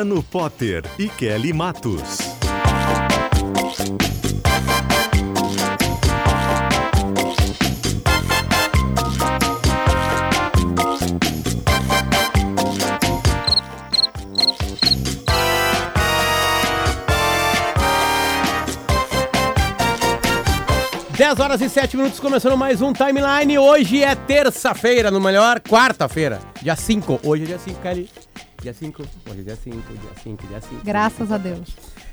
Luciano Potter e Kelly Matos. Dez horas e sete minutos, começando mais um timeline. Hoje é terça-feira, no melhor, quarta-feira, dia 5. Hoje é dia 5, Kelly. Dia 5, hoje é dia 5, dia 5, dia 5. Graças a Deus.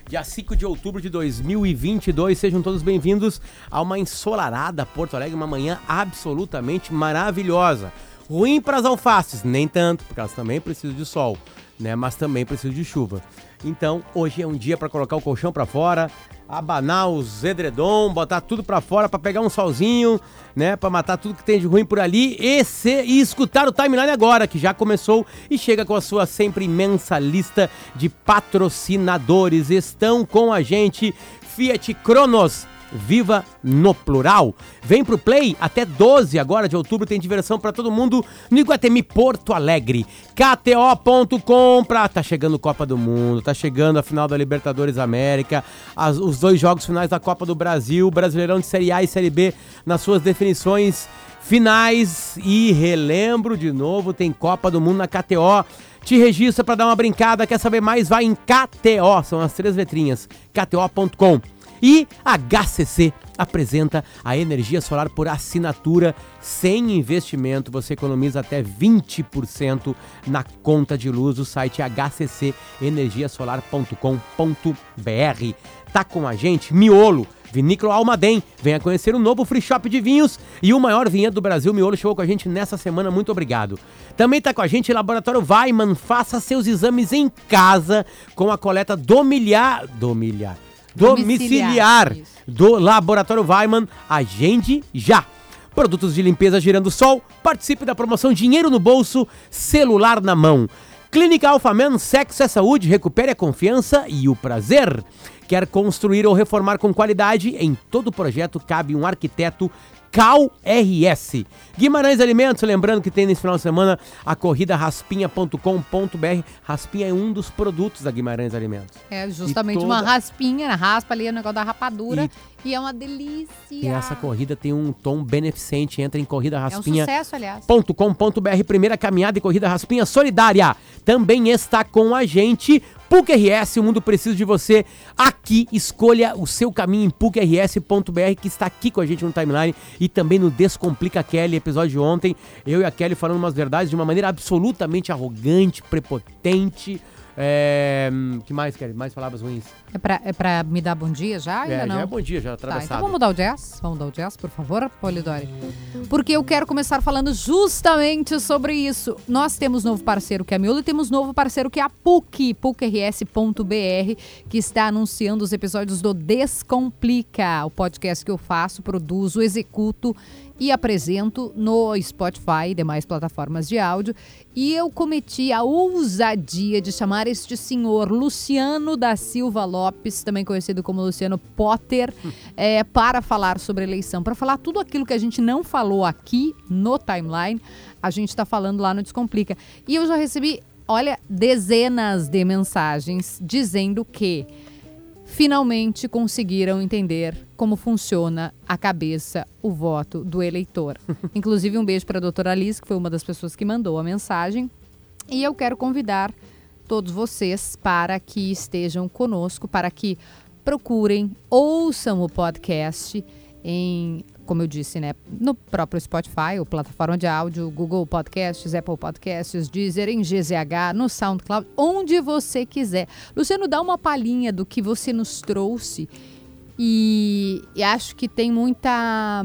Dia 5 de outubro de 2022, sejam todos bem-vindos a uma ensolarada Porto Alegre, uma manhã absolutamente maravilhosa. Ruim para as alfaces, nem tanto, porque elas também precisam de sol, né? Mas também precisam de chuva. Então, hoje é um dia para colocar o colchão para fora, abanar os edredom, botar tudo para fora para pegar um solzinho, né, para matar tudo que tem de ruim por ali e, se, e escutar o timeline agora, que já começou e chega com a sua sempre imensa lista de patrocinadores. Estão com a gente Fiat Cronos Viva no plural. Vem pro Play até 12 agora de outubro tem diversão para todo mundo no Iguatemi Porto Alegre. KTO.com pra tá chegando Copa do Mundo, tá chegando a final da Libertadores América, as, os dois jogos finais da Copa do Brasil, Brasileirão de Série A e Série B nas suas definições finais e relembro de novo, tem Copa do Mundo na KTO. Te registra para dar uma brincada, quer saber mais? Vai em KTO, são as três letrinhas, kto.com. E HCC apresenta a energia solar por assinatura sem investimento. Você economiza até 20% na conta de luz. O site é hccenergiasolar.com.br. Tá com a gente? Miolo. Vinícola Almaden. Venha conhecer o novo free shop de vinhos e o maior vinhedo do Brasil. Miolo chegou com a gente nessa semana. Muito obrigado. Também está com a gente Laboratório Weiman. Faça seus exames em casa com a coleta domiciliar. Domiciliar. Domiciliar, Domiciliar, do Laboratório Weiman. Agende já. Produtos de limpeza girando sol. Participe da promoção Dinheiro no Bolso, Celular na Mão. Clínica Alfaman, sexo é saúde, recupere a confiança e o prazer. Quer construir ou reformar com qualidade? Em todo projeto cabe um arquiteto Cal RS. Guimarães Alimentos, lembrando que tem nesse final de semana a corrida raspinha.com.br. Raspinha é um dos produtos da Guimarães Alimentos. É justamente E uma toda- raspinha, raspa ali o negócio da rapadura e, é uma delícia. E essa corrida tem um tom beneficente. Entra em corrida é um raspinha. sucesso, aliás. .com.br, primeira caminhada e corrida raspinha solidária. Também está com a gente PUC RS, o mundo precisa de você. Aqui, escolha o seu caminho em PUCRS.br, que está aqui com a gente no timeline e também no Descomplica Kelly, episódio de ontem. Eu e a Kelly falando umas verdades de uma maneira absolutamente arrogante, prepotente. É... que mais, Kelly? Mais palavras ruins? É pra, é pra me dar bom dia já? Ainda é, não? já é bom dia, já Tá, atravessado. então vamos mudar o jazz? Vamos mudar o jazz, por favor, Polidori? Porque eu quero começar falando justamente sobre isso. Nós temos novo parceiro que é a Miolo e temos novo parceiro que é a PUC, PUCRS.br, que está anunciando os episódios do Descomplica, o podcast que eu faço, produzo, executo e apresento no Spotify e demais plataformas de áudio. E eu cometi a ousadia de chamar este senhor Luciano da Silva Lopes, também conhecido como Luciano Potter, é, para falar sobre eleição, para falar tudo aquilo que a gente não falou aqui no timeline, a gente está falando lá no Descomplica. E eu já recebi, olha, dezenas de mensagens dizendo que finalmente conseguiram entender como funciona a cabeça, o voto do eleitor. Inclusive, um beijo para a doutora Alice, que foi uma das pessoas que mandou a mensagem. E eu quero convidar todos vocês para que estejam conosco, para que procurem, ouçam o podcast em, como eu disse, né, no próprio Spotify, ou plataforma de áudio, Google Podcasts, Apple Podcasts, Deezer, em GZH, no SoundCloud, onde você quiser. Luciano, dá uma palhinha do que você nos trouxe E, e acho que tem muita.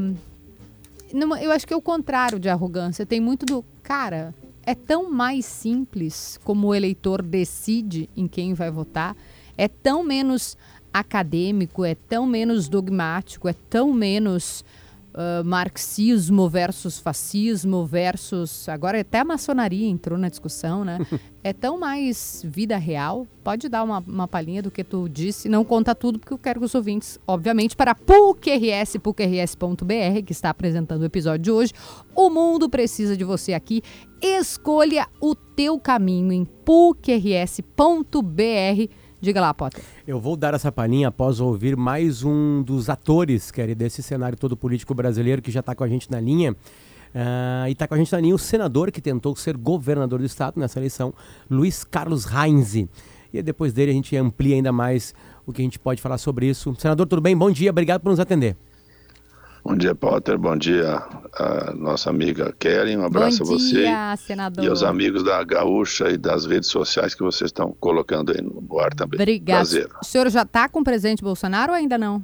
Eu acho que é o contrário de arrogância. Tem muito do. Cara, é tão mais simples como o eleitor decide em quem vai votar. É tão menos acadêmico, é tão menos dogmático, é tão menos uh, marxismo versus fascismo versus. Agora até a maçonaria entrou na discussão, né? é tão mais vida real. Pode dar uma, uma palhinha do que tu disse. Não conta tudo, porque eu quero que os ouvintes, obviamente, para PUCRS, PUCRS.br, que está apresentando o episódio de hoje. O mundo precisa de você aqui. Escolha o teu caminho em PUCRS.br Diga lá, Potter. Eu vou dar essa palhinha após ouvir mais um dos atores, Kelly, desse cenário todo político brasileiro que já está com a gente na linha. Uh, e está com a gente na linha o senador que tentou ser governador do estado nessa eleição, Luiz Carlos Reinze. E depois dele a gente amplia ainda mais o que a gente pode falar sobre isso. Senador, tudo bem? Bom dia, obrigado por nos atender. Bom dia, Potter. Bom dia, nossa amiga Kelly. Um abraço Bom a você dia, senador. e aos amigos da Gaúcha e das redes sociais que vocês estão colocando aí no ar também. Obrigado. Prazer. O senhor já está com o presidente Bolsonaro ou ainda não?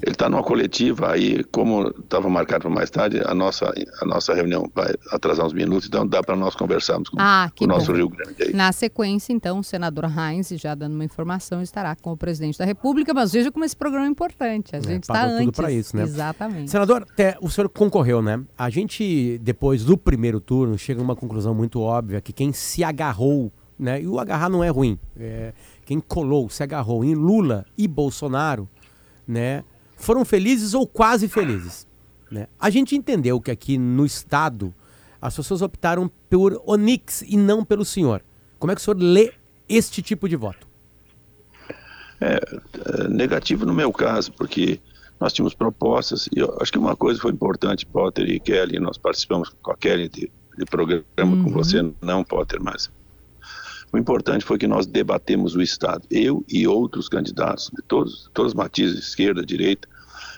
Ele está numa coletiva aí, como estava marcado para mais tarde, a nossa, a nossa reunião vai atrasar uns minutos, então dá para nós conversarmos com, ah, com o nosso Rio Grande. Aí. Na sequência, então, o senador Heinz, já dando uma informação, estará com o presidente da República, mas veja como esse programa é importante. A é, gente está é, antes. para isso, né? Exatamente. Senador, até, o senhor concorreu, né? A gente, depois do primeiro turno, chega a uma conclusão muito óbvia que quem se agarrou, né? E o agarrar não é ruim. É, quem colou, se agarrou em Lula e Bolsonaro, né? Foram felizes ou quase felizes. Né? A gente entendeu que aqui no Estado as pessoas optaram por Onix e não pelo senhor. Como é que o senhor lê este tipo de voto? É, é negativo no meu caso, porque nós tínhamos propostas, e eu acho que uma coisa foi importante, Potter e Kelly, nós participamos com a Kelly de, de programa uhum. com você, não Potter, mas o importante foi que nós debatemos o Estado, eu e outros candidatos, de todos, todos os matizes, esquerda, direita,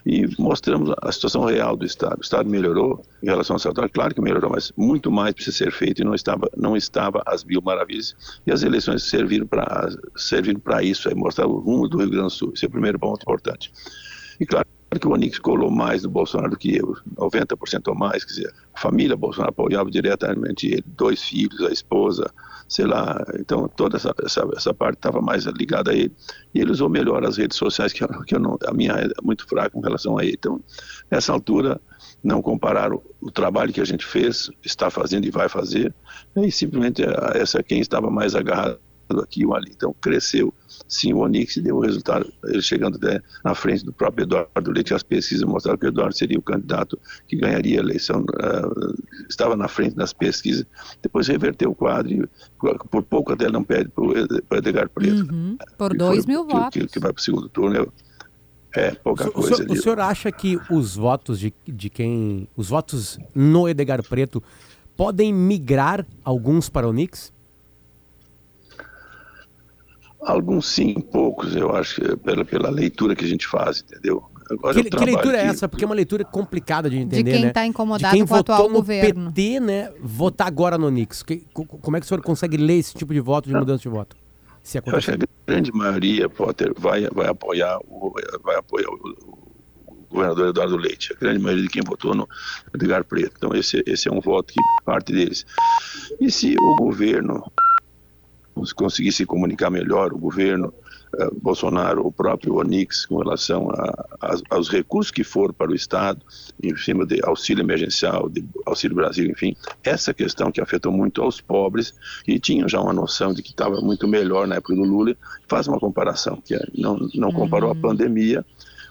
e mostramos a situação real do Estado. O Estado melhorou em relação ao salário, claro que melhorou, mas muito mais precisa ser feito e não estava, não estava as mil maravilhas. E as eleições serviram para serviram para isso, é mostrar o rumo do Rio Grande do Sul. Esse é o primeiro ponto importante. E claro que o Onix colou mais no Bolsonaro do que eu, 90% ou mais, quer dizer, a família Bolsonaro apoiava diretamente ele, dois filhos, a esposa, sei lá, então toda essa, essa, essa parte estava mais ligada a ele. E ele usou melhor as redes sociais, que, que não, a minha é muito fraca com relação a ele. Então, nessa altura, não comparar o, o, trabalho que a gente fez, está fazendo e vai fazer, e simplesmente essa quem estava mais agarrado aqui ou ali. Então, cresceu sim o Onix deu o resultado, ele chegando até na frente do próprio Eduardo Leite, as pesquisas mostraram que o Eduardo seria o candidato que ganharia a eleição, uh, estava na frente das pesquisas, depois reverteu o quadro e por pouco até não pede para o Edgar Preto. Uhum, por dois mil que, votos. Que, que, vai para o segundo turno, é pouca o, coisa. O senhor, o senhor acha que os votos de, de quem, os votos no Edgar Preto podem migrar alguns para o Nix? Alguns sim, poucos, eu acho, pela, pela leitura que a gente faz, entendeu? Agora que, que leitura é essa? Porque é uma leitura complicada de entender, De quem está né? incomodado quem com o atual no governo. PT, né, votar agora no Nix. Que, como é que o senhor consegue ler esse tipo de voto, de Não. mudança de voto? Se eu acho que a grande maioria, Potter, vai, vai apoiar o, vai apoiar o, o governador Eduardo Leite. A grande maioria de quem votou no Edgar Preto. Então esse, esse é um voto que parte deles. E se o governo conseguir se comunicar melhor, o governo, eh, Bolsonaro, o próprio Onix, com relação a, a, aos recursos que foram para o Estado, em cima de auxílio emergencial, de auxílio Brasil, enfim, essa questão que afetou muito aos pobres, que tinham já uma noção de que estava muito melhor na época do Lula, faz uma comparação, que é, não, não comparou uhum. a pandemia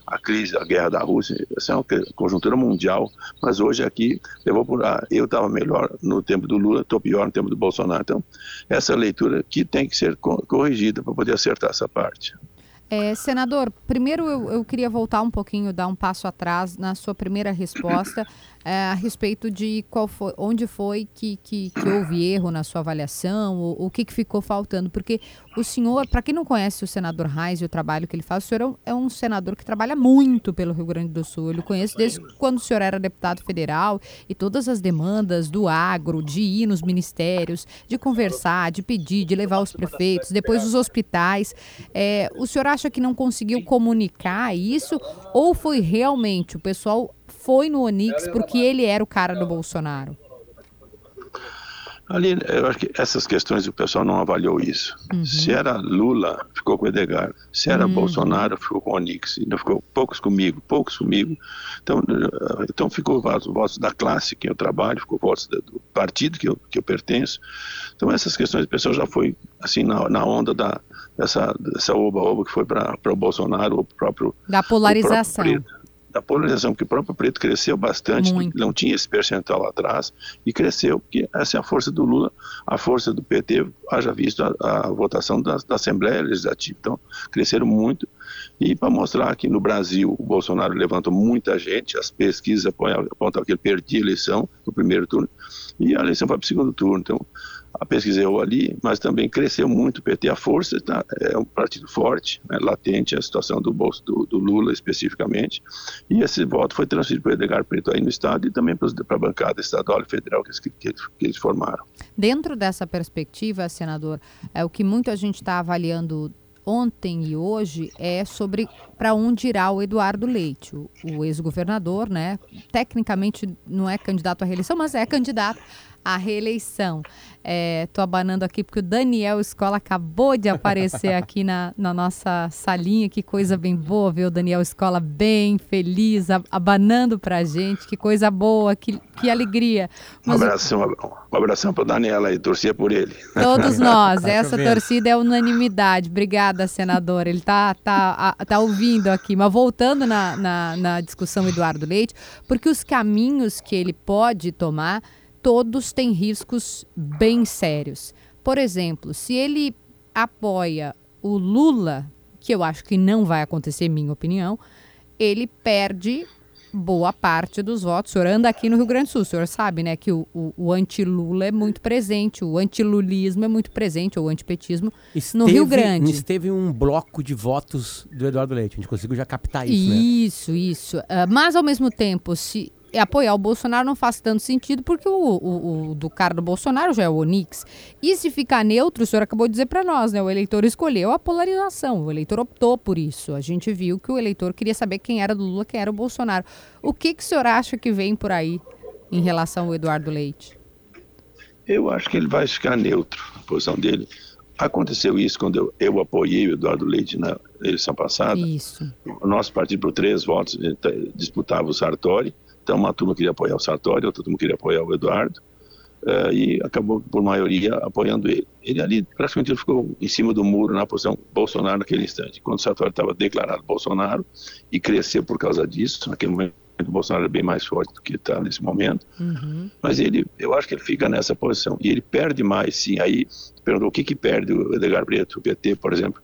a crise, a guerra da Rússia, essa é uma conjuntura mundial, mas hoje aqui levou por ah, eu estava melhor no tempo do Lula, estou pior no tempo do Bolsonaro. Então, essa leitura que tem que ser corrigida para poder acertar essa parte. É, senador, primeiro eu, eu, queria voltar um pouquinho, dar um passo atrás na sua primeira resposta. É, a respeito de qual foi, onde foi que, que, que houve erro na sua avaliação, o, que, que ficou faltando, porque o senhor, para quem não conhece o senador Reis e o trabalho que ele faz, o senhor é um, é um senador que trabalha muito pelo Rio Grande do Sul. Eu conheço desde quando o senhor era deputado federal e todas as demandas do agro, de ir nos ministérios, de conversar, de pedir, de levar os prefeitos, depois os hospitais. É, o senhor acha que não conseguiu comunicar isso ou foi realmente o pessoal foi no Onix porque ele era o cara do Bolsonaro? Ali, eu acho que essas questões o pessoal não avaliou isso. Uhum. Se era Lula, ficou com o Edgar. Se era uhum. Bolsonaro, ficou com o Onix. Não ficou poucos comigo, poucos comigo. Então, então ficou votos, votos da classe que eu trabalho, ficou votos do partido que eu, que eu pertenço. Então essas questões o pessoal já foi assim na, na onda da dessa dessa oba-oba que foi para o Bolsonaro, o próprio da polarização. O próprio da polarização, porque o próprio preto cresceu bastante, Muito. não tinha esse percentual lá atrás, e cresceu, porque essa é a força do Lula, a força do PT, haja visto a, a votação da, da, Assembleia Legislativa. Então, cresceram muito. E para mostrar que no Brasil o Bolsonaro levantou muita gente, as pesquisas apontam, apontam que ele perdia a eleição no primeiro turno, e a eleição foi para o segundo turno. Então, a pesquisa errou ali, mas também cresceu muito o PT. A força tá, é um partido forte, né, latente a situação do bolso do, do, Lula especificamente, e esse voto foi transferido para o Edgar Preto aí no Estado e também para a bancada estadual e federal que, que, que, eles formaram. Dentro dessa perspectiva, senador, é o que muita gente está avaliando ontem e hoje é sobre para onde irá o Eduardo Leite, o, o ex-governador, né? Tecnicamente não é candidato à reeleição, mas é candidato à reeleição. Estou é, abanando aqui porque o Daniel Escola acabou de aparecer aqui na, na nossa salinha. Que coisa bem boa ver o Daniel Escola bem feliz, abanando para a gente. Que coisa boa, que, que alegria. Mas, um abração, um abração para o Daniel aí, torcia por ele. Todos nós, essa torcida é unanimidade. Obrigada, senador. Ele está tá, tá ouvindo aqui. Mas voltando na, na, na discussão Eduardo Leite, porque os caminhos que ele pode tomar todos têm riscos bem sérios. Por exemplo, se ele apoia o Lula, que eu acho que não vai acontecer, minha opinião, ele perde boa parte dos votos. O senhor anda aqui no Rio Grande do Sul, o senhor sabe, né, que o, o, o anti-Lula é muito presente, o anti-lulismo é muito presente, ou o antipetismo esteve, no Rio Grande. Esteve um bloco de votos do Eduardo Leite, a gente conseguiu já captar isso, né? Isso, isso. Uh, mas, ao mesmo tempo, se apoiar o Bolsonaro não faz tanto sentido, porque o, o, o, do cara do Bolsonaro já é o Onix. E se ficar neutro, o senhor acabou de dizer para nós, né? O eleitor escolheu a polarização, o eleitor optou por isso. A gente viu que o eleitor queria saber quem era do Lula, quem era o Bolsonaro. O que, que o senhor acha que vem por aí em relação ao Eduardo Leite? Eu acho que ele vai ficar neutro, a posição dele. Aconteceu isso quando eu, eu apoiei o Eduardo Leite na eleição passada. Isso. O nosso partido, por três votos, disputava o Sartori então, uma turma queria apoiar o Sartori, outra turma queria apoiar o Eduardo, uh, e acabou, por maioria, apoiando ele. Ele ali, praticamente, ele ficou em cima do muro na posição Bolsonaro naquele instante. Quando o Sartori estava declarado Bolsonaro, e cresceu por causa disso, naquele momento o Bolsonaro é bem mais forte do que está nesse momento, uhum. mas ele, eu acho que ele fica nessa posição, e ele perde mais, sim, aí, perguntou o que que perde o Edgar Preto, o PT, por exemplo,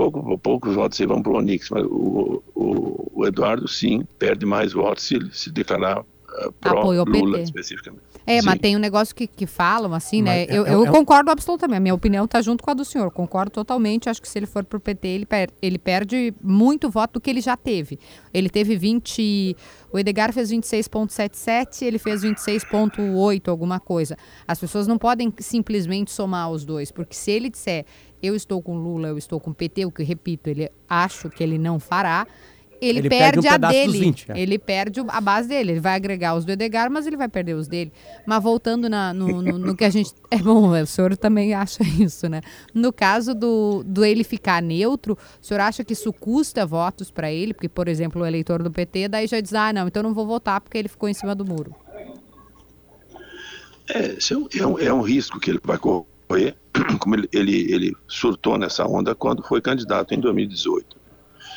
pouco, poucos votos vão para o Onix, mas o, o, o, Eduardo, sim, perde mais votos se ele se declarar uh, pró-Lula especificamente. É, sim. mas tem um negócio que, que falam, assim, né? É, eu, é, eu é, concordo absolutamente. A minha opinião está junto com a do senhor. Concordo totalmente. Acho que se ele for para o PT, ele, per ele perde muito voto do que ele já teve. Ele teve 20. O Edgar fez 26,77, ele fez 26,8, alguma coisa. As pessoas não podem simplesmente somar os dois, porque se ele disser eu estou com Lula, eu estou com PT, o que repito, ele acho que ele não fará. Ele, ele perde, perde um a dele. 20, é. Ele perde a base dele. Ele vai agregar os do Edgar, mas ele vai perder os dele. Mas voltando na, no, no, no, que a gente. É bom, o senhor também acha isso, né? No caso do, do ele ficar neutro, o senhor acha que isso custa votos para ele? Porque, por exemplo, o eleitor do PT daí já diz: ah, não, então não vou votar porque ele ficou em cima do muro. É, é um, é um risco que ele vai correr como ele, ele, ele surtou nessa onda quando foi candidato em 2018.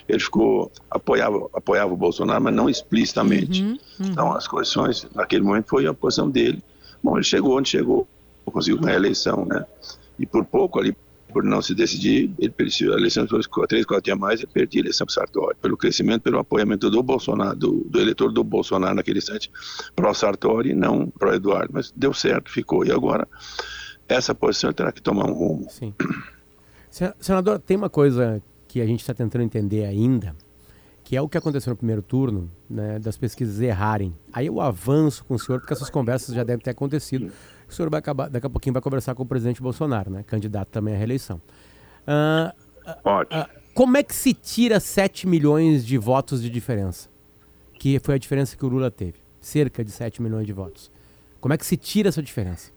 Ele ficou apoiava apoiava o Bolsonaro, mas não explicitamente. Uhum, uhum. Então as coleções naquele momento foi a posição dele. Bom, ele chegou onde chegou, conseguiu ganhar a eleição, né? E por pouco ali por não se decidir, ele perdeu a eleição, ficou três, quatro dias mais, ele perdia a eleição para Sartori, pelo crescimento, pelo apoiamento do Bolsonaro, do, do eleitor do Bolsonaro naquele instante, pro Sartori, não pro Eduardo, mas deu certo, ficou. E agora, essa posição terá que tomar um rumo. Sim. Senador, tem uma coisa que a gente está tentando entender ainda, que é o que aconteceu no primeiro turno, né, das pesquisas errarem. Aí eu avanço com o senhor, porque essas conversas já devem ter acontecido. O senhor vai acabar, daqui a pouquinho vai conversar com o presidente Bolsonaro, né, candidato também à reeleição. Uh, Ótimo. Uh, como é que se tira 7 milhões de votos de diferença? Que foi a diferença que o Lula teve. Cerca de 7 milhões de votos. Como é que se tira essa diferença?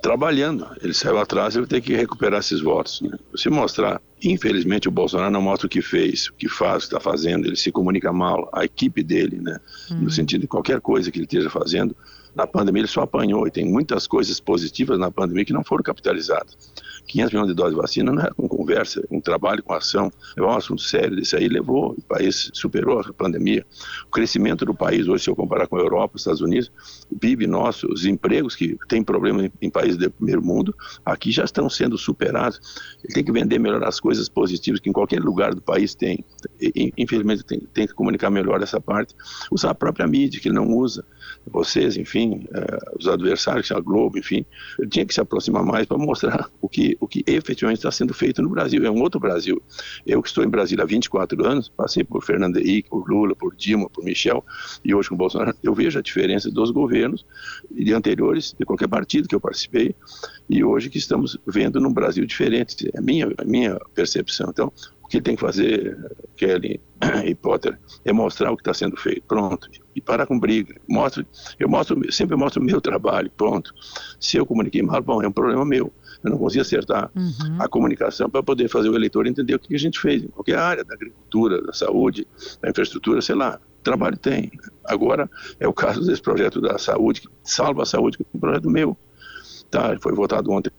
Trabalhando. Ele saiu atrás, ele ter que recuperar esses votos. Né? Se mostrar, infelizmente, o Bolsonaro não mostra o que fez, o que faz, o que está fazendo, ele se comunica mal, a equipe dele, né? Hum. no sentido de qualquer coisa que ele esteja fazendo. Na pandemia ele só apanhou e tem muitas coisas positivas na pandemia que não foram capitalizadas. 500 milhões de doses de vacina não é com conversa, com trabalho, com ação. É um assunto sério. Isso aí levou, o país superou a pandemia. O crescimento do país, hoje, se eu comparar com a Europa, os Estados Unidos, PIB nosso, os empregos que tem problema em, em países do primeiro mundo, aqui já estão sendo superados. Ele tem que vender melhor as coisas positivas que em qualquer lugar do país tem. E, infelizmente, tem, tem que comunicar melhor essa parte. Usar a própria mídia, que ele não usa. Vocês, enfim, uh, os adversários, a Globo, enfim, ele tinha que se aproximar mais para mostrar o que o que efetivamente está sendo feito no Brasil. É um outro Brasil. Eu que estou em Brasília há 24 anos, passei por Fernando Henrique, por Lula, por Dilma, por Michel e hoje com Bolsonaro, eu vejo a diferença dos governos de anteriores, de qualquer partido que eu participei, e hoje que estamos vendo num Brasil diferente. É a minha, a minha percepção. Então, o que tem que fazer, Kelly e Potter, é mostrar o que está sendo feito. Pronto. E parar com briga. Mostre, eu mostro, sempre mostro o meu trabalho. Pronto. Se eu comuniquei mal, bom, é um problema meu eu não conseguia acertar uhum. a comunicação para poder fazer o eleitor entender o que a gente fez em qualquer área, da agricultura, da saúde, da infraestrutura, sei lá. Trabalho tem. Agora é o caso desse projeto da saúde, que salva a saúde, que é um projeto meu. Tá, foi votado ontem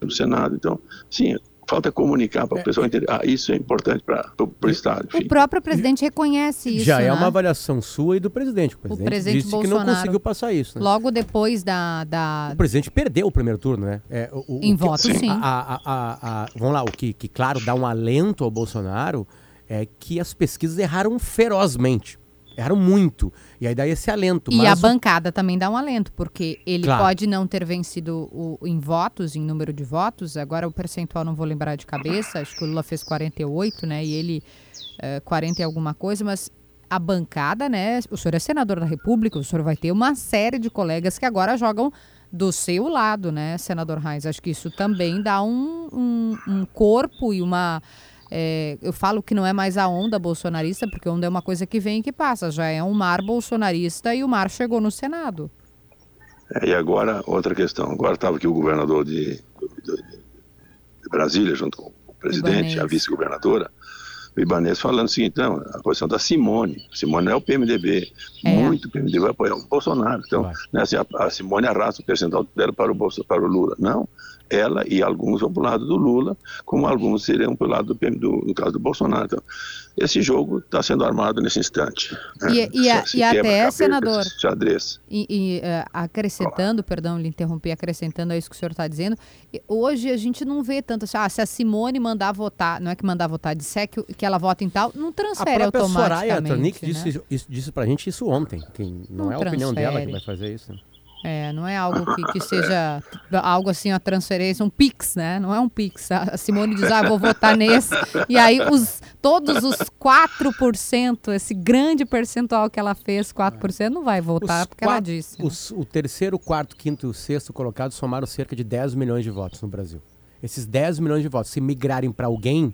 no Senado. Então, sim, falta comunicar para o é, pessoal entender. Ah, isso é importante para o Estado. Enfim. O próprio presidente reconhece isso. Já é né? é uma avaliação sua e do presidente. O presidente, o presidente disse Bolsonaro, que não conseguiu passar isso. Né? Logo depois da, da, O presidente perdeu o primeiro turno, né? É, o, em voto, sim. sim. A, a, a, vamos lá, o que, que, claro, dá um alento ao Bolsonaro é que as pesquisas erraram ferozmente. Erraram muito. E aí dá esse alento. E a bancada também dá um alento, porque ele claro. pode não ter vencido o, em votos, em número de votos. Agora o percentual não vou lembrar de cabeça. Acho que o Lula fez 48, né? E ele uh, 40 e alguma coisa, mas a bancada, né? O senhor é senador da República, o senhor vai ter uma série de colegas que agora jogam do seu lado, né, senador Reis? Acho que isso também dá um, um, um corpo e uma é, eu falo que não é mais a onda bolsonarista, porque onda é uma coisa que vem e que passa. Já é um mar bolsonarista e o mar chegou no Senado. É, e agora, outra questão. Agora estava aqui o governador de, de, de, Brasília, junto com o presidente, Ibanez. a vice-governadora, o Ibanez falando o seguinte, não, a posição da Simone. Simone é o PMDB. É. Muito PMDB vai apoiar o Bolsonaro. Então, né, assim, a, a, Simone arrasta o percentual dela para o, Bolsa, para o Lula. Não ela e alguns vão para o lado do Lula, como alguns seriam para o lado do, do, no caso do Bolsonaro. Então, esse jogo está sendo armado nesse instante. Né? E, e, a, e até, senador, xadrez. E, e uh, acrescentando, oh. perdão, lhe interrompi, acrescentando a isso que o senhor está dizendo, hoje a gente não vê tanto assim, ah, se a Simone mandar votar, não é que mandar votar, disser que, que ela vota em tal, não transfere a automaticamente. A Soraya Tronic né? disse, isso, disse pra gente isso ontem, que não, não é a transfere. opinião dela que vai fazer isso. É, não é algo que, que seja algo assim, a transferência, um pix, né? Não é um pix. A Simone diz, ah, vou votar nesse. E aí os, todos os 4%, esse grande percentual que ela fez, 4%, não vai votar, os porque quatro, ela disse. Né? Os, o terceiro, quarto, quinto e o sexto colocado somaram cerca de 10 milhões de votos no Brasil. Esses 10 milhões de votos, se migrarem para alguém,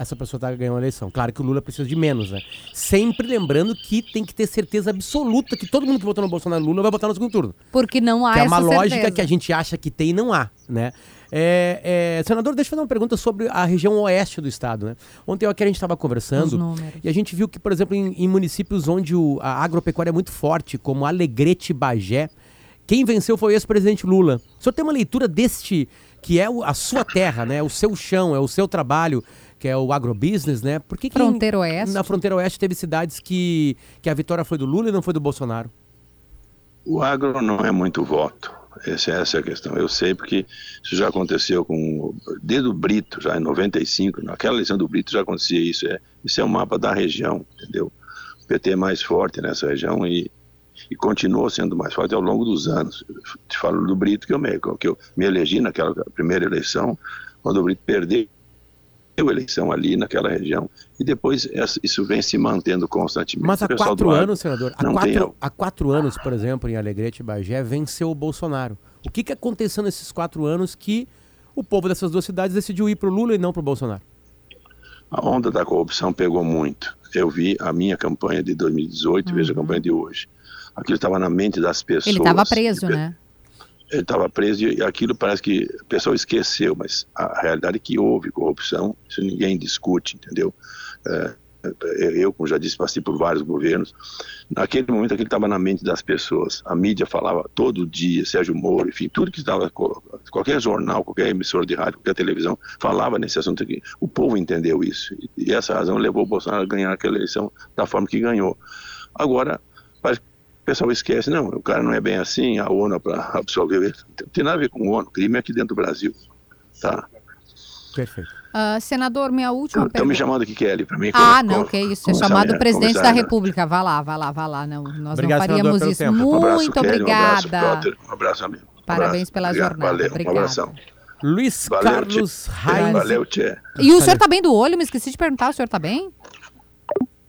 essa pessoa está ganhando a eleição. Claro que o Lula precisa de menos, né? Sempre lembrando que tem que ter certeza absoluta que todo mundo que votou no Bolsonaro Lula vai votar no segundo turno. Porque não há que é uma certeza. lógica que a gente acha que tem e não há, né? É, é, senador, deixa eu fazer uma pergunta sobre a região oeste do estado. Né? Ontem aqui a gente estava conversando e a gente viu que, por exemplo, em, em municípios onde o, a agropecuária é muito forte, como Alegrete Bagé, quem venceu foi o ex-presidente Lula. O senhor tem uma leitura deste, que é a sua terra, né? o seu chão, é o seu trabalho, que é o agrobusiness, né? Por que, que fronteira Oeste. na Fronteira Oeste teve cidades que, que a vitória foi do Lula e não foi do Bolsonaro? O agro não é muito voto. Essa, essa é a questão. Eu sei porque isso já aconteceu com. Desde o Brito, já em 95, naquela eleição do Brito já acontecia isso. É, isso é um mapa da região, entendeu? O PT é mais forte nessa região e, e continuou sendo mais forte ao longo dos anos. Eu te falo do Brito, que eu me, que eu me elegi naquela primeira eleição, quando o Brito perdeu a eleição ali naquela região. E depois isso vem se mantendo constantemente. Mas há quatro anos, senador, há quatro, há quatro anos, por exemplo, em Alegrete e Bagé, venceu o Bolsonaro. O que, que aconteceu nesses quatro anos que o povo dessas duas cidades decidiu ir para o Lula e não para o Bolsonaro? A onda da corrupção pegou muito. Eu vi a minha campanha de 2018 uhum. vejo a campanha de hoje. Aquilo estava na mente das pessoas. Ele estava preso, né? Ele estava preso e aquilo parece que a pessoa esqueceu, mas a realidade é que houve corrupção, isso ninguém discute, entendeu? É, eu, como já disse, passei por vários governos. Naquele momento, aquilo estava na mente das pessoas. A mídia falava todo dia, Sérgio Moro, enfim, tudo que estava, qualquer jornal, qualquer emissora de rádio, qualquer televisão, falava nesse assunto aqui. O povo entendeu isso. E essa razão levou o Bolsonaro a ganhar aquela eleição da forma que ganhou. Agora, parece o pessoal esquece, não, o cara não é bem assim, a ONU para absolver. Não tem nada a ver com o ONU, o crime é aqui dentro do Brasil. Tá? Perfeito. Uh, senador, minha última Estão me chamando aqui, Kelly, para mim. Ah, não, que isso. É chamado presidente da República. Vá lá, vá lá, vá lá. Não, nós Obrigado, não faríamos isso. Tempo. Muito um abraço, obrigada. Kelly, um abraço, um abraço, amigo. Um Parabéns abraço. pela Obrigado, jornada. Valeu, Obrigada. Um abração. Luiz valeu, Carlos Reis. Valeu, Tchê. E o senhor tá bem do olho? Me esqueci de perguntar. O senhor tá bem?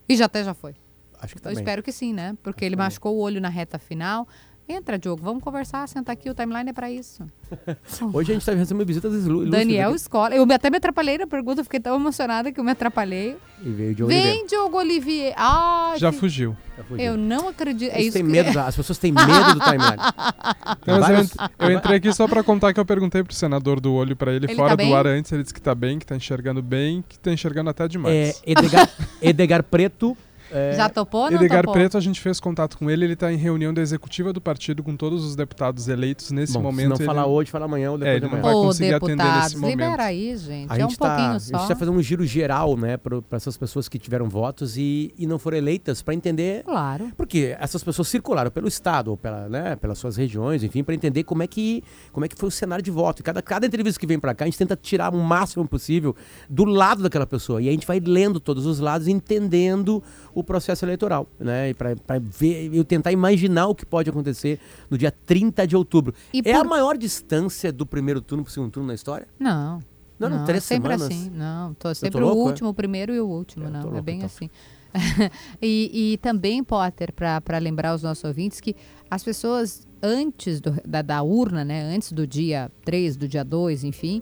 E já até já foi. Acho que Eu também. espero que sim, né? Porque ele machucou o olho na reta final. Entra, Diogo, vamos conversar, senta aqui, o timeline é pra isso. Hoje a gente está recebendo visitas ilustres. Daniel. Escola. Eu até me atrapalhei na pergunta, fiquei tão emocionada que eu me atrapalhei. E veio Diogo Vem, Oliveira. Diogo Olivier. Ah, Já que- fugiu. Já fugiu. Eu não acredito. É isso têm que... medo, as pessoas têm medo do timeline. Não, Vários- eu entrei aqui só pra contar que eu perguntei pro senador do olho pra ele, Ele fora tá do ar antes. Ele disse que tá bem, que tá enxergando bem, que tá enxergando até É, demais. Edgar, Edgar Preto. É, Já topou ou não Edgar topou? Preto, a gente fez contato com ele, ele tá em reunião da executiva do partido com todos os deputados eleitos nesse bom, momento. se não falar ele- hoje, fala amanhã ou É, depois ele de não amanhã. vai Ô, conseguir atender nesse momento. libera aí, gente. A é um gente, tá, pouquinho a só. gente tá fazendo um giro geral, né, para essas pessoas que tiveram votos e, e não foram eleitas para entender Claro. Porque essas pessoas circularam pelo estado ou pela, né, pelas suas regiões, enfim, para entender como é que como é que foi o cenário de voto. E cada cada entrevista que vem para cá, a gente tenta tirar o máximo possível do lado daquela pessoa. E a gente vai lendo todos os lados, entendendo o processo eleitoral, né? E para ver e tentar imaginar o que pode acontecer no dia 30 de outubro. E é a por- maior distância do primeiro turno pro segundo turno na história? Não. Não, não, não, três é sempre semanas. assim. Não, tô sempre louco, o é? último, o primeiro e o último, É, eu tô não. é louco, bem então. assim. e, e também, Potter, para lembrar os nossos ouvintes que as pessoas antes do- da, da urna, né, antes do dia 3, do dia 2, enfim,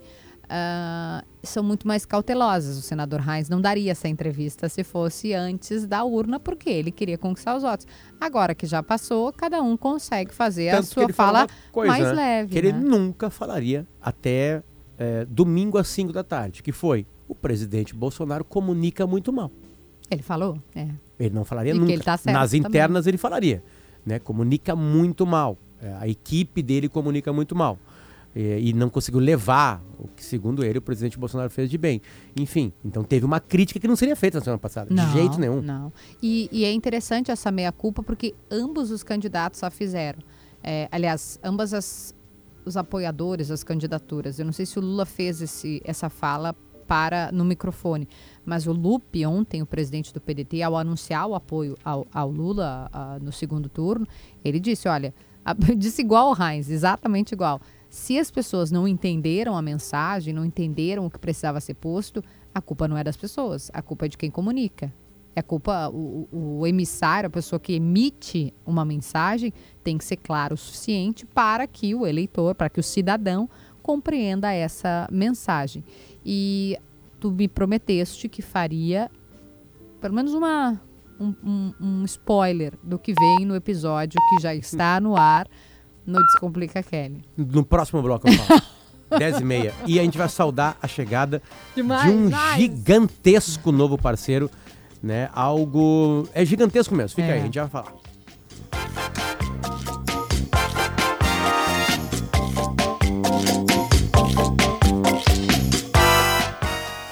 ah, são muito mais cautelosas. O senador Heinz não daria essa entrevista se fosse antes da urna, porque ele queria conquistar os votos. Agora que já passou, cada um consegue fazer a Tanto que sua ele fala coisa, mais né? leve. Que ele né? nunca falaria até é, domingo às 5 da tarde, que foi o presidente Bolsonaro comunica muito mal. Ele falou? É. Ele não falaria E nunca. ele tá certo Nas também. internas ele falaria, né? Comunica muito mal. É, a equipe dele comunica muito mal. É, e não conseguiu levar o que, segundo ele, o presidente Bolsonaro fez de bem. Enfim, então teve uma crítica que não seria feita na semana passada, Não, de jeito nenhum. Não. E, e é interessante essa meia-culpa porque ambos os candidatos a fizeram. É, aliás, ambas as os apoiadores das candidaturas. Eu não sei se o Lula fez esse, essa fala para no microfone, mas o Lupe ontem, o presidente do PDT, ao anunciar o apoio ao, ao Lula ah, no segundo turno, ele disse, olha, a- disse igual ao Heinz, exatamente igual. Se as pessoas não entenderam a mensagem, não entenderam o que precisava ser posto, a culpa não é das pessoas, a culpa é de quem comunica. É culpa, o, o- o emissário, a pessoa que emite uma mensagem, tem que ser claro o suficiente para que o eleitor, para que o cidadão compreenda essa mensagem. E tu me prometeste que faria pelo menos uma, um, um- um spoiler do que vem no episódio que já está no ar no Descomplica Kelly. No próximo bloco eu falo. 10 e meia. E a gente vai saudar a chegada Demais, de um demais. gigantesco novo parceiro, né? Algo. É gigantesco mesmo. Fica É. aí, a gente vai falar.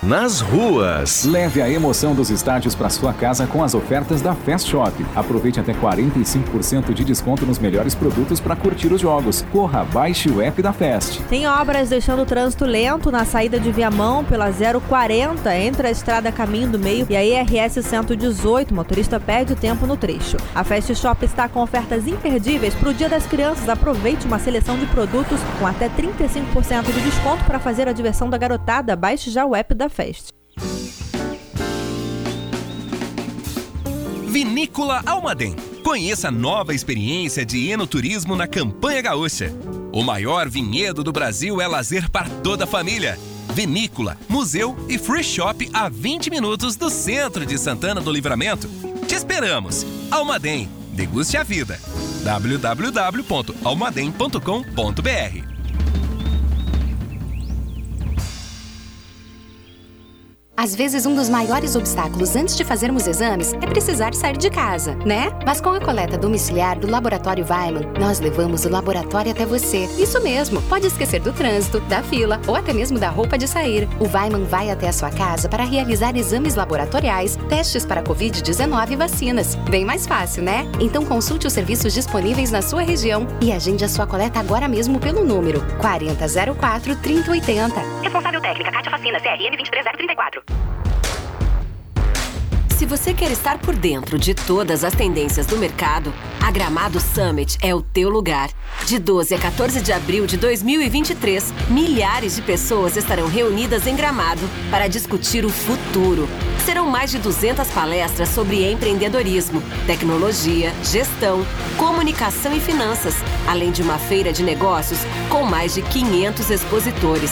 Nas ruas. Leve a emoção dos estádios para sua casa com as ofertas da Fast Shop. Aproveite até 45% de desconto nos melhores produtos para curtir os jogos. Corra, baixe o app da Fast. Tem obras deixando o trânsito lento na saída de Viamão pela 040 entre a estrada Caminho do Meio e a IRS 118. O motorista perde tempo no trecho. A Fast Shop está com ofertas imperdíveis para o Dia das Crianças. Aproveite uma seleção de produtos com até 35% de desconto para fazer a diversão da garotada. Baixe já o app da Vinícola Almaden. Conheça a nova experiência de enoturismo na Campanha Gaúcha. O maior vinhedo do Brasil é lazer para toda a família. Vinícola, museu e free shop a 20 minutos do centro de Santana do Livramento. Te esperamos! Almaden, deguste a vida. www.almaden.com.br Às vezes, um dos maiores obstáculos antes de fazermos exames é precisar sair de casa, né? Mas com a coleta domiciliar do Laboratório Weiman, nós levamos o laboratório até você. Isso mesmo, pode esquecer do trânsito, da fila ou até mesmo da roupa de sair. O Weiman vai até a sua casa para realizar exames laboratoriais, testes para Covid-19 e vacinas. Bem mais fácil, né? Então consulte os serviços disponíveis na sua região e agende a sua coleta agora mesmo pelo número 4004 3080. Responsável técnica, Cátia Facina, CRM 23034. Se você quer estar por dentro de todas as tendências do mercado, a Gramado Summit é o teu lugar. De 12 a 14 de abril de 2023, milhares de pessoas estarão reunidas em Gramado para discutir o futuro. Serão mais de 200 palestras sobre empreendedorismo, tecnologia, gestão, comunicação e finanças, além de uma feira de negócios com mais de 500 expositores.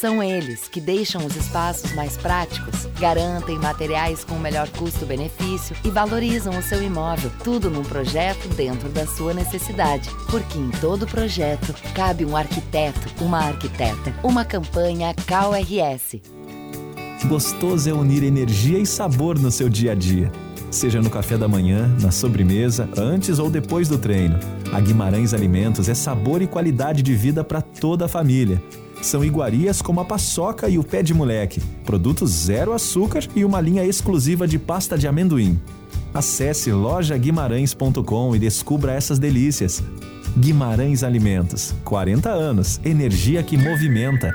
São eles que deixam os espaços mais práticos, garantem materiais com o melhor custo-benefício e valorizam o seu imóvel, tudo num projeto dentro da sua necessidade. Porque em todo projeto cabe um arquiteto, uma arquiteta, uma campanha CalRS. Gostoso é unir energia e sabor no seu dia a dia. Seja no café da manhã, na sobremesa, antes ou depois do treino. A Guimarães Alimentos é sabor e qualidade de vida para toda a família. São iguarias como a paçoca e o pé de moleque, produtos zero açúcar e uma linha exclusiva de pasta de amendoim. Acesse lojaguimarães.com e descubra essas delícias. Guimarães Alimentos, 40 anos, energia que movimenta.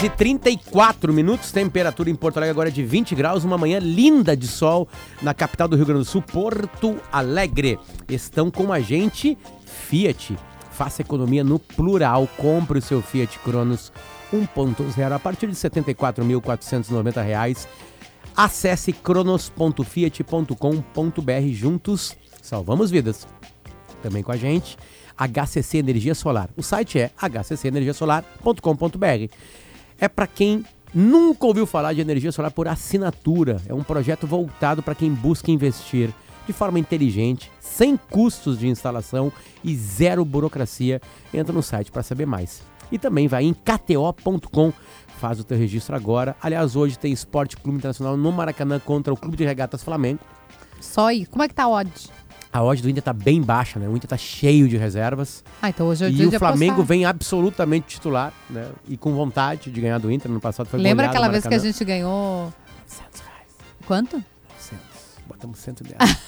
Horas e 34 minutos, temperatura em Porto Alegre agora é de 20 graus, uma manhã linda de sol na capital do Rio Grande do Sul, Porto Alegre. Estão com a gente Fiat. Faça economia no plural, compre o seu Fiat Cronos 1.0 a partir de 74.490 reais. Acesse cronos.fiat.com.br juntos salvamos vidas. Também com a gente HCC Energia Solar. O site é hccenergiasolar.com.br. É para quem nunca ouviu falar de energia solar por assinatura. É um projeto voltado para quem busca investir de forma inteligente, sem custos de instalação e zero burocracia. Entra no site para saber mais. E também vai em kto.com, faz o teu registro agora. Aliás, hoje tem Esporte Clube Internacional no Maracanã contra o Clube de Regatas Flamengo. Só aí. Como é que tá a odd? A odd do Inter tá bem baixa, né? O Inter tá cheio de reservas. Ah, então hoje é o E o Flamengo apostar. vem absolutamente titular, né? E com vontade de ganhar do Inter. No passado foi Lembra aquela no vez que a gente ganhou... 100 reais. Quanto? 100. Botamos 110.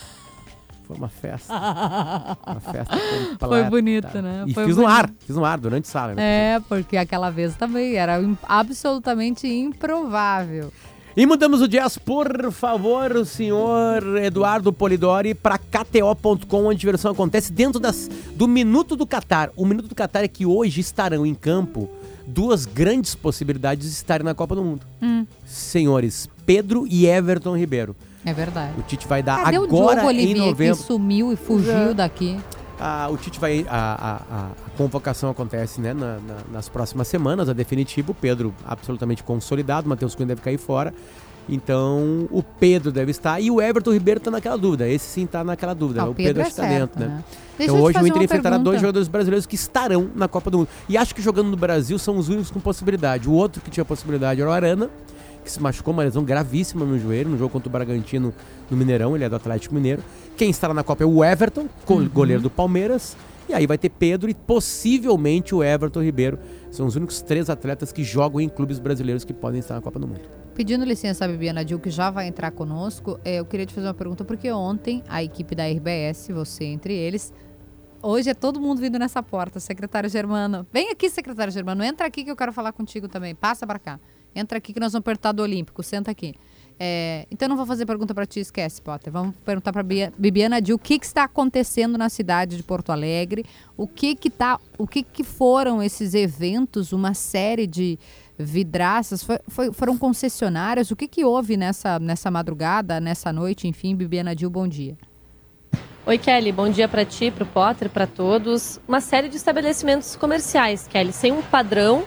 foi uma festa. Uma festa completa. Foi bonito, né? E Foi fiz no bonito. ar. Fiz no ar durante a sala. Né? É, porque aquela vez também era absolutamente improvável. E mudamos o jazz, por favor, o senhor Eduardo Polidori, para KTO.com, onde a diversão acontece dentro das, do Minuto do Catar. O Minuto do Catar é que hoje estarão em campo duas grandes possibilidades de estarem na Copa do Mundo. Hum, Senhores Pedro e Everton Ribeiro. é verdade. O Tite vai dar Cadê o agora Diogo em Olivier que novembro. sumiu e fugiu É. daqui? Ah, o Tite vai. A, a- a- a convocação acontece né, na- na- nas próximas semanas, a definitivo. O Pedro absolutamente consolidado, o Matheus Cunha deve cair fora. Então o Pedro deve estar e o Everton Ribeiro tá naquela dúvida. Esse sim tá naquela dúvida. Ah, né? o Pedro, Pedro é tá certo, dentro, né? né? Então hoje o Inter enfrentará dois jogadores brasileiros que estarão na Copa do Mundo. E acho que jogando no Brasil são os únicos com possibilidade. O outro que tinha possibilidade era o Arana, que se machucou, uma lesão gravíssima no joelho, no jogo contra o Bragantino no Mineirão, ele é do Atlético Mineiro. Quem estará na Copa é o Everton, Uhum. goleiro do Palmeiras. E aí vai ter Pedro e possivelmente o Everton Ribeiro. São os únicos três atletas que jogam em clubes brasileiros que podem estar na Copa do Mundo. Pedindo licença à Bibiana Dil, que já vai entrar conosco, eh, eu queria te fazer uma pergunta, porque ontem a equipe da RBS, você entre eles, hoje é todo mundo vindo nessa porta, secretário Germano. Vem aqui, secretário Germano, entra aqui que eu quero falar contigo também. Passa pra cá. Entra aqui que nós vamos apertar do Olímpico, senta aqui. É, então não vou fazer pergunta pra ti, esquece, Potter. Vamos perguntar pra Bia- Bibiana Dil o que, que está acontecendo na cidade de Porto Alegre, o que que tá, o que que foram esses eventos, uma série de vidraças, foi- foi- foram concessionárias, o que que houve nessa, nessa madrugada, nessa noite, enfim, Bibiana Dil, bom dia. Oi, Kelly. Bom dia para ti, para o Potter, para todos. Uma série de estabelecimentos comerciais, Kelly, sem um padrão.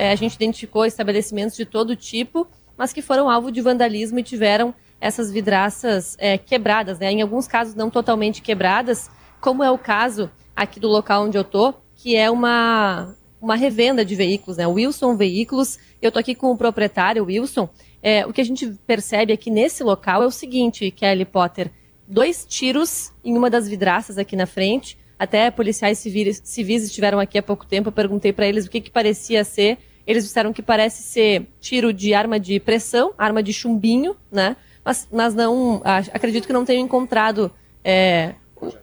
É, a gente identificou estabelecimentos de todo tipo, mas que foram alvo de vandalismo e tiveram essas vidraças é, quebradas, né? Em alguns casos não totalmente quebradas, como é o caso aqui do local onde eu tô, que é uma uma revenda de veículos, né? Wilson Veículos. Eu tô aqui com o proprietário, Wilson. É, o que a gente percebe aqui nesse local é o seguinte, Kelly Potter dois tiros em uma das vidraças aqui na frente. Até policiais civis, civis estiveram aqui há pouco tempo. Eu perguntei para eles o que, que parecia ser. Eles disseram que parece ser tiro de arma de pressão, arma de chumbinho, né? Mas, mas não. Acredito que não tenham encontrado é,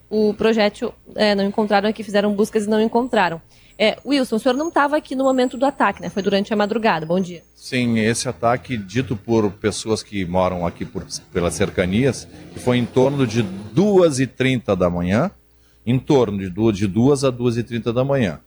o, o projétil. é, não encontraram aqui, fizeram buscas e não encontraram. É, Wilson, o senhor não estava aqui no momento do ataque, né? Foi durante a madrugada. Bom dia. Sim, esse ataque, dito por pessoas que moram aqui por, pelas cercanias, que foi em torno de 2h30 da manhã, em torno de 2, de 2 a 2h30 da manhã.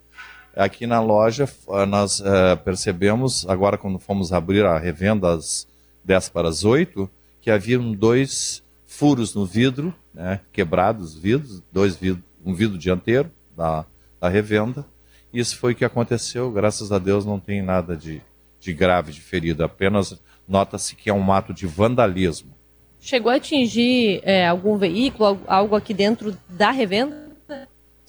Aqui na loja, f- nós eh, percebemos, agora quando fomos abrir a revenda às 10 para as 8, que haviam dois furos no vidro, né, quebrados vidros, dois vidros, um vidro dianteiro da, da revenda. Isso foi o que aconteceu, graças a Deus não tem nada de, de grave, de ferido, apenas nota-se que é um ato de vandalismo. Chegou a atingir é, algum veículo, al- algo aqui dentro da revenda?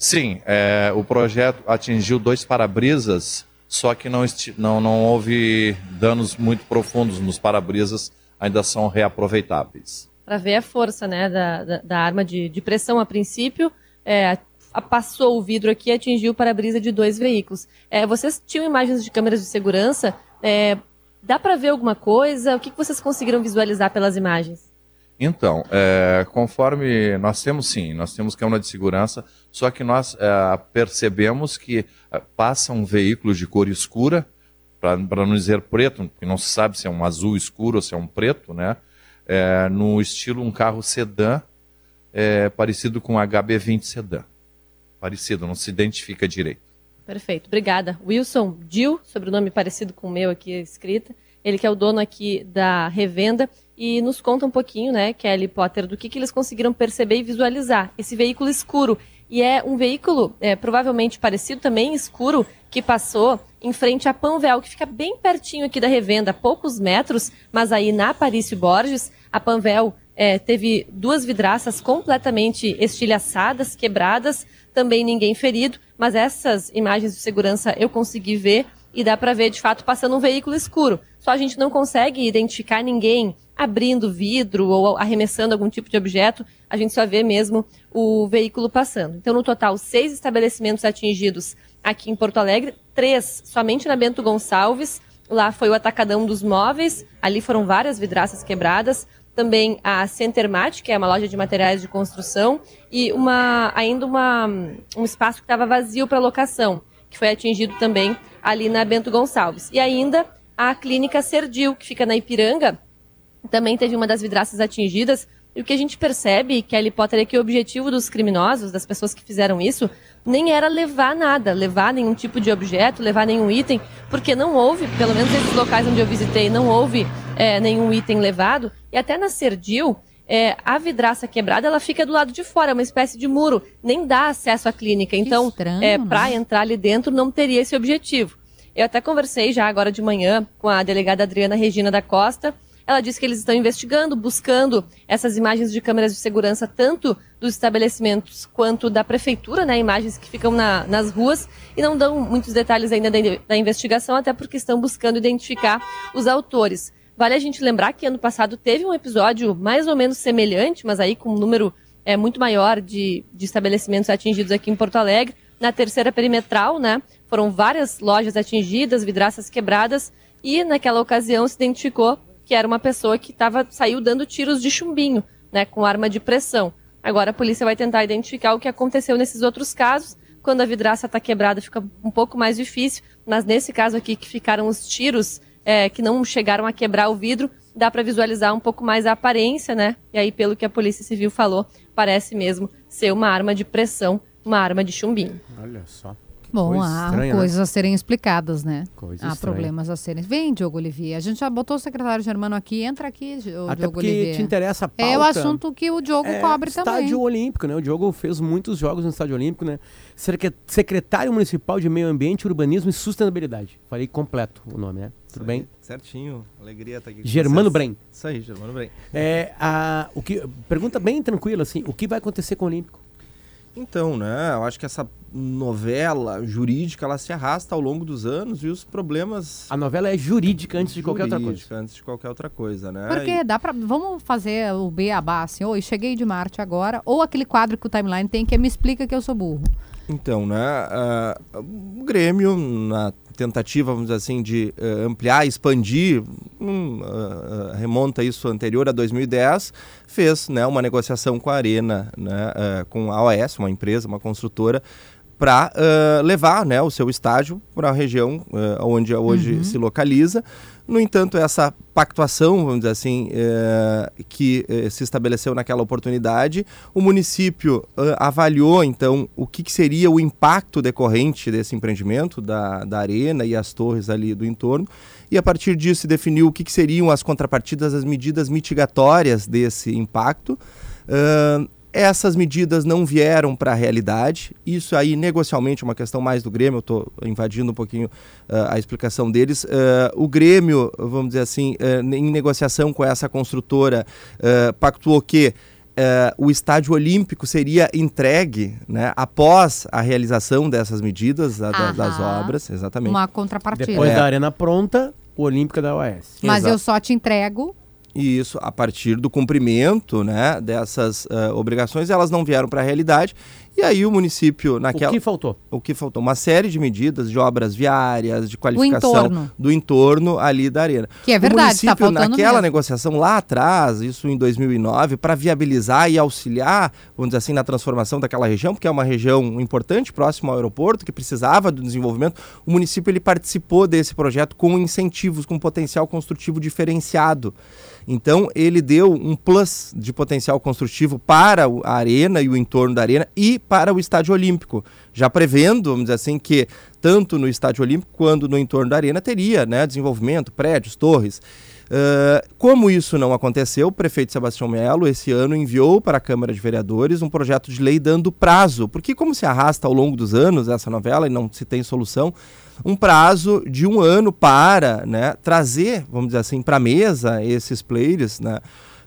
Sim, é, o projeto atingiu dois para-brisas, só que não, não, não houve danos muito profundos nos para-brisas, ainda são reaproveitáveis. para ver a força né, da, da, da arma de, de pressão a princípio. É, a- passou o vidro aqui e atingiu o para-brisa de dois veículos. É, vocês tinham imagens de câmeras de segurança? É, dá para ver alguma coisa? O que, que vocês conseguiram visualizar pelas imagens? Então, é, conforme nós temos sim, nós temos câmera de segurança, só que nós é, percebemos que é, passa um veículo de cor escura, para não dizer preto, porque não se sabe se é um azul escuro ou se é um preto, né? É, no estilo um carro sedã, é, parecido com um HB20 sedã. Parecido, não se identifica direito. Perfeito, obrigada. Wilson Dil, sobrenome parecido com o meu aqui escrita. Ele que é o dono aqui da revenda e nos conta um pouquinho, né, Kelly Potter, do que, que eles conseguiram perceber e visualizar. Esse veículo escuro. E é um veículo é, provavelmente parecido também, escuro, que passou em frente à Panvel, que fica bem pertinho aqui da revenda, poucos metros, mas aí na Parício Borges, a Panvel é, teve duas vidraças completamente estilhaçadas, quebradas, também ninguém ferido, mas essas imagens de segurança eu consegui ver e dá para ver de fato passando um veículo escuro. Só a gente não consegue identificar ninguém abrindo vidro ou arremessando algum tipo de objeto, a gente só vê mesmo o veículo passando. Então, no total, seis estabelecimentos atingidos aqui em Porto Alegre, três somente na Bento Gonçalves. Lá foi o Atacadão dos Móveis, ali foram várias vidraças quebradas. Também a Centermat, que é uma loja de materiais de construção, e uma, ainda uma, um espaço que estava vazio para locação, que foi atingido também ali na Bento Gonçalves. E ainda a Clínica Serdil, que fica na Ipiranga, também teve uma das vidraças atingidas. E o que a gente percebe, Kelly Potter, é que o objetivo dos criminosos, das pessoas que fizeram isso, nem era levar nada, levar nenhum tipo de objeto, levar nenhum item, porque não houve, pelo menos nesses locais onde eu visitei, não houve é, nenhum item levado. E até na Serdil, é, a vidraça quebrada, ela fica do lado de fora, é uma espécie de muro, nem dá acesso à clínica. Então, estranho, é, né? para entrar ali dentro, não teria esse objetivo. Eu até conversei já agora de manhã com a delegada Adriana Regina da Costa. Ela disse que eles estão investigando, buscando essas imagens de câmeras de segurança, tanto dos estabelecimentos quanto da prefeitura, né? Imagens que ficam na- nas ruas e não dão muitos detalhes ainda da, da investigação, até porque estão buscando identificar os autores. Vale a gente lembrar que ano passado teve um episódio mais ou menos semelhante, mas aí com um número é, muito maior de, de estabelecimentos atingidos aqui em Porto Alegre. Na terceira perimetral, né? Foram várias lojas atingidas, vidraças quebradas, e naquela ocasião se identificou que era uma pessoa que tava, saiu dando tiros de chumbinho, né? Com arma de pressão. Agora a polícia vai tentar identificar o que aconteceu nesses outros casos. Quando a vidraça está quebrada, fica um pouco mais difícil, mas nesse caso aqui, que ficaram os tiros é, que não chegaram a quebrar o vidro, dá para visualizar um pouco mais a aparência, né? E aí, pelo que a Polícia Civil falou, parece mesmo ser uma arma de pressão, uma arma de chumbinho. Olha só. Bom, coisa há estranha, né? coisas a serem explicadas, né? Coisa há estranha. problemas a serem. Vem, Diogo Olivier. A gente já botou o secretário Germano aqui. Entra aqui, o Até Diogo porque Olivier. te interessa a pauta. É o assunto que o Diogo É, cobre estádio também. Olímpico, né? O Diogo fez muitos jogos no Estádio Olímpico, né? Secre- Secretário Municipal de Meio Ambiente, Urbanismo e Sustentabilidade. Falei completo o nome, né? Tudo bem? Certinho. Alegria estar aqui com Germano vocês. Brem. Isso aí, Germano Brem. É, a, o que, pergunta bem tranquila, assim, o que vai acontecer com o Olímpico? Então, né, eu acho que essa novela jurídica, ela se arrasta ao longo dos anos e os problemas... A novela é jurídica antes de qualquer outra coisa. Jurídica, antes de qualquer outra coisa, né? Porque dá pra. Vamos fazer o beabá assim. Oi, cheguei de Marte agora. Ou aquele quadro que o timeline tem que é Me Explica que eu sou burro. Então, né, ah, o Grêmio, na tentativa, vamos dizer assim, de eh, ampliar, expandir, hum, ah, ah, remonta isso anterior a 2010, fez né, uma negociação com a Arena, né, com a OS, uma empresa, uma construtora, para levar né, o seu estádio para a região ah, onde hoje Uhum. se localiza. No entanto, essa pactuação, vamos dizer assim, que se estabeleceu naquela oportunidade, o município avaliou, então, o que, que seria o impacto decorrente desse empreendimento, da, da arena e as torres ali do entorno, e a partir disso se definiu o que, que seriam as contrapartidas, as medidas mitigatórias desse impacto. Ahn, essas medidas não vieram para a realidade. Isso aí, negocialmente, é uma questão mais do Grêmio. Eu estou invadindo um pouquinho ah, a explicação deles. Ah, o Grêmio, vamos dizer assim, ah, em negociação com essa construtora, pactuou que ah, o estádio olímpico seria entregue né, após a realização dessas medidas, a da- das obras, exatamente. Uma contrapartida. Depois É. da arena pronta, o Olímpica da OAS. Mas Exato. eu só te entrego. E isso, a partir do cumprimento né, dessas ah, obrigações, elas não vieram para a realidade. E aí o município, naquela... O que faltou? O que faltou? Uma série de medidas de obras viárias, de qualificação entorno. do entorno ali da arena. Que é O verdade, tá município, faltando naquela mesmo. negociação lá atrás, isso em 2009, para viabilizar e auxiliar, vamos dizer assim, na transformação daquela região, porque é uma região importante, próximo ao aeroporto, que precisava do desenvolvimento, o município ele participou desse projeto com incentivos, com potencial construtivo diferenciado. Então, ele deu um plus de potencial construtivo para o- a arena e o entorno da arena e para o estádio olímpico, já prevendo, vamos dizer assim, que tanto no estádio olímpico quanto no entorno da arena teria né, desenvolvimento, prédios, torres. Ah, como isso não aconteceu, o prefeito Sebastião Melo esse ano enviou para a Câmara de Vereadores um projeto de lei dando prazo, porque como se arrasta ao longo dos anos essa novela e não se tem solução, um prazo de um ano para né, trazer, vamos dizer assim, para a mesa esses players, né,